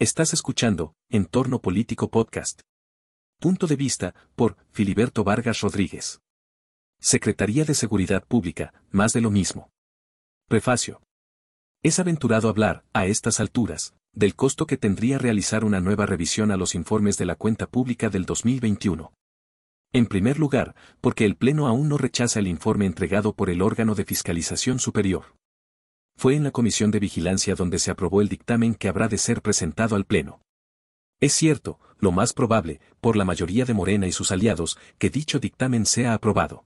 Estás escuchando Entorno Político Podcast. Punto de vista por Filiberto Vargas Rodríguez. Secretaría de Seguridad Pública, más de lo mismo. Prefacio. Es aventurado hablar, a estas alturas, del costo que tendría realizar una nueva revisión a los informes de la cuenta pública del 2021. En primer lugar, porque el Pleno aún no rechaza el informe entregado por el órgano de fiscalización superior fue en la Comisión de Vigilancia donde se aprobó el dictamen que habrá de ser presentado al Pleno. Es cierto, lo más probable, por la mayoría de Morena y sus aliados, que dicho dictamen sea aprobado.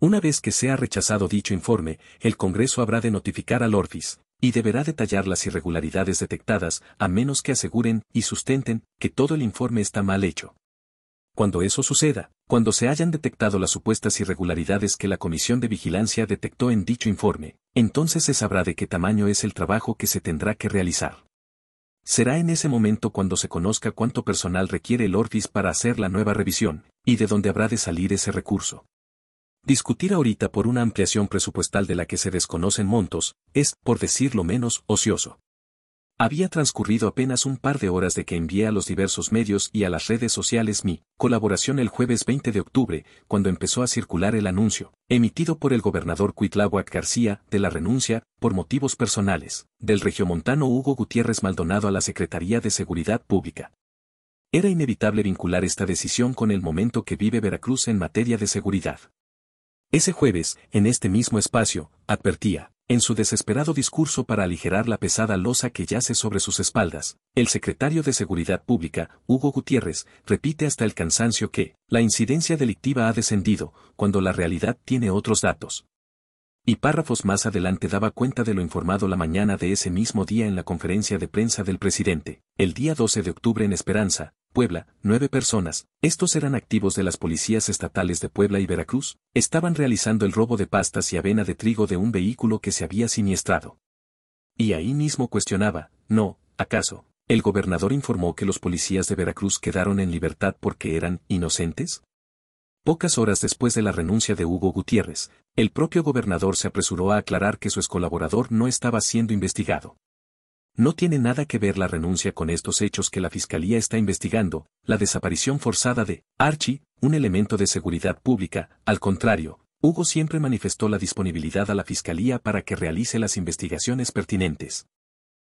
Una vez que sea rechazado dicho informe, el Congreso habrá de notificar al Orfis, y deberá detallar las irregularidades detectadas, a menos que aseguren y sustenten que todo el informe está mal hecho. Cuando eso suceda, cuando se hayan detectado las supuestas irregularidades que la Comisión de Vigilancia detectó en dicho informe, entonces se sabrá de qué tamaño es el trabajo que se tendrá que realizar. Será en ese momento cuando se conozca cuánto personal requiere el Orfis para hacer la nueva revisión, y de dónde habrá de salir ese recurso. Discutir ahorita por una ampliación presupuestal de la que se desconocen montos, es, por decirlo menos, ocioso. Había transcurrido apenas un par de horas de que envié a los diversos medios y a las redes sociales mi colaboración el jueves 20 de octubre, cuando empezó a circular el anuncio, emitido por el gobernador Cuitláhuac García, de la renuncia, por motivos personales, del regiomontano Hugo Gutiérrez Maldonado a la Secretaría de Seguridad Pública. Era inevitable vincular esta decisión con el momento que vive Veracruz en materia de seguridad. Ese jueves, en este mismo espacio, advertía, en su desesperado discurso para aligerar la pesada losa que yace sobre sus espaldas, el secretario de Seguridad Pública, Hugo Gutiérrez, repite hasta el cansancio que, la incidencia delictiva ha descendido, cuando la realidad tiene otros datos. Y párrafos más adelante daba cuenta de lo informado la mañana de ese mismo día en la conferencia de prensa del presidente, el día 12 de octubre en Esperanza, Puebla, nueve personas, estos eran activos de las policías estatales de Puebla y Veracruz, estaban realizando el robo de pastas y avena de trigo de un vehículo que se había siniestrado. Y ahí mismo cuestionaba, no, ¿acaso, el gobernador informó que los policías de Veracruz quedaron en libertad porque eran inocentes? Pocas horas después de la renuncia de Hugo Gutiérrez, el propio gobernador se apresuró a aclarar que su excolaborador no estaba siendo investigado. No tiene nada que ver la renuncia con estos hechos que la Fiscalía está investigando, la desaparición forzada de Archie, un elemento de seguridad pública, al contrario, Hugo siempre manifestó la disponibilidad a la Fiscalía para que realice las investigaciones pertinentes.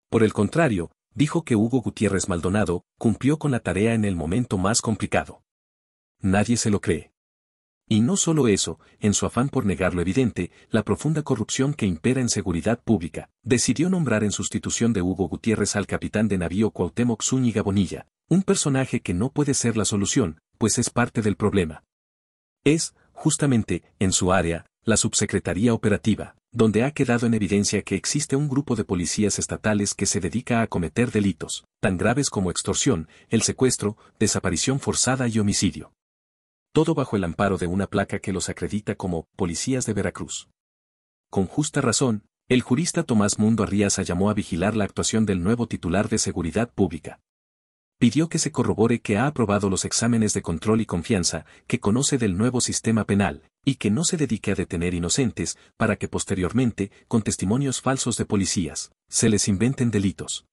Por el contrario, dijo que Hugo Gutiérrez Maldonado cumplió con la tarea en el momento más complicado. Nadie se lo cree. Y no solo eso, en su afán por negar lo evidente, la profunda corrupción que impera en seguridad pública, decidió nombrar en sustitución de Hugo Gutiérrez al capitán de navío Cuauhtémoc Zúñiga Bonilla, un personaje que no puede ser la solución, pues es parte del problema. Es, justamente, en su área, la Subsecretaría Operativa, donde ha quedado en evidencia que existe un grupo de policías estatales que se dedica a cometer delitos, tan graves como extorsión, el secuestro, desaparición forzada y homicidio todo bajo el amparo de una placa que los acredita como policías de Veracruz. Con justa razón, el jurista Tomás Mundo Arriaza llamó a vigilar la actuación del nuevo titular de Seguridad Pública. Pidió que se corrobore que ha aprobado los exámenes de control y confianza, que conoce del nuevo sistema penal, y que no se dedique a detener inocentes, para que posteriormente, con testimonios falsos de policías, se les inventen delitos.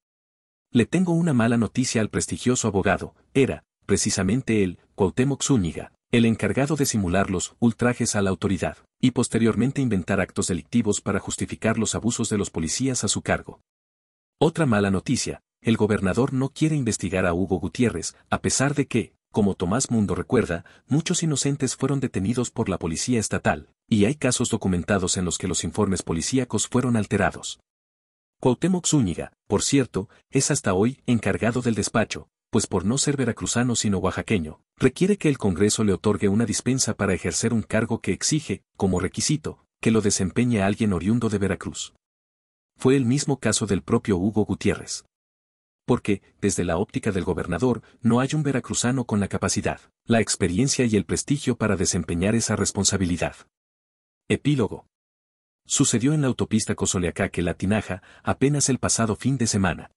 Le tengo una mala noticia al prestigioso abogado, era, precisamente él, Cuauhtémoc Zúñiga, el encargado de simular los ultrajes a la autoridad, y posteriormente inventar actos delictivos para justificar los abusos de los policías a su cargo. Otra mala noticia, el gobernador no quiere investigar a Hugo Gutiérrez, a pesar de que, como Tomás Mundo recuerda, muchos inocentes fueron detenidos por la policía estatal, y hay casos documentados en los que los informes policíacos fueron alterados. Cuauhtémoc Zúñiga, por cierto, es hasta hoy encargado del despacho, pues por no ser veracruzano sino oaxaqueño, requiere que el Congreso le otorgue una dispensa para ejercer un cargo que exige, como requisito, que lo desempeñe alguien oriundo de Veracruz. Fue el mismo caso del propio Hugo Gutiérrez. Porque, desde la óptica del gobernador, no hay un veracruzano con la capacidad, la experiencia y el prestigio para desempeñar esa responsabilidad. Epílogo. Sucedió en la autopista Cozoleacaque-La Tinaja apenas el pasado fin de semana.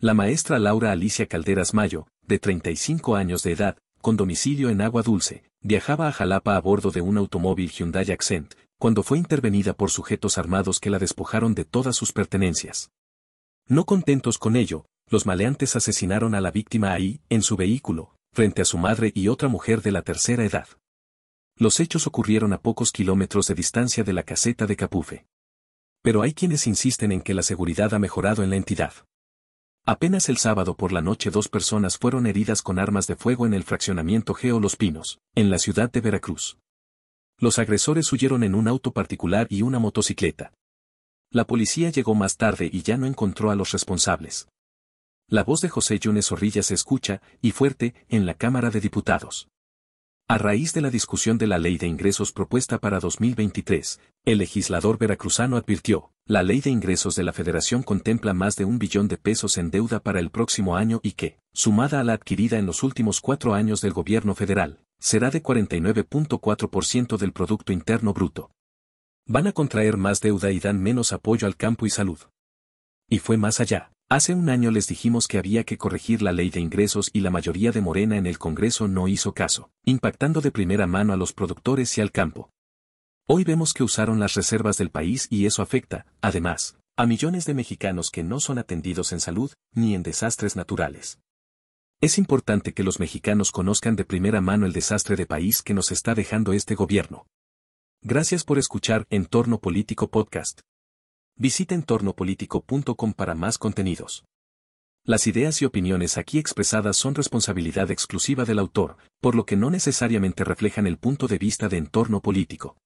La maestra Laura Alicia Calderas Mayo, de 35 años de edad, con domicilio en Agua Dulce, viajaba a Jalapa a bordo de un automóvil Hyundai Accent, cuando fue intervenida por sujetos armados que la despojaron de todas sus pertenencias. No contentos con ello, Los maleantes asesinaron a la víctima ahí, en su vehículo, frente a su madre y otra mujer de la tercera edad. Los hechos ocurrieron a pocos kilómetros de distancia de la caseta de Capufe. Pero hay quienes insisten en que la seguridad ha mejorado en la entidad. Apenas el sábado por la noche dos personas fueron heridas con armas de fuego en el fraccionamiento Geo Los Pinos, en la ciudad de Veracruz. Los agresores huyeron en un auto particular y una motocicleta. La policía llegó más tarde y ya no encontró a los responsables. La voz de José Yunes Zorrilla se escucha, y fuerte, en la Cámara de Diputados. A raíz de la discusión de la ley de ingresos propuesta para 2023, el legislador veracruzano advirtió, la ley de ingresos de la federación contempla más de un billón de pesos en deuda para el próximo año y que, sumada a la adquirida en los últimos cuatro años del gobierno federal, será de 49.4% del Producto Interno Bruto. Van a contraer más deuda y dan menos apoyo al campo y salud. Y fue más allá. Hace un año les dijimos que había que corregir la ley de ingresos y la mayoría de Morena en el Congreso no hizo caso, impactando de primera mano a los productores y al campo. Hoy vemos que usaron las reservas del país y eso afecta, además, a millones de mexicanos que no son atendidos en salud ni en desastres naturales. Es importante que los mexicanos conozcan de primera mano el desastre de país que nos está dejando este gobierno. Gracias por escuchar Entorno Político Podcast. Visita entornopolitico.com para más contenidos. Las ideas y opiniones aquí expresadas son responsabilidad exclusiva del autor, por lo que no necesariamente reflejan el punto de vista de entorno político.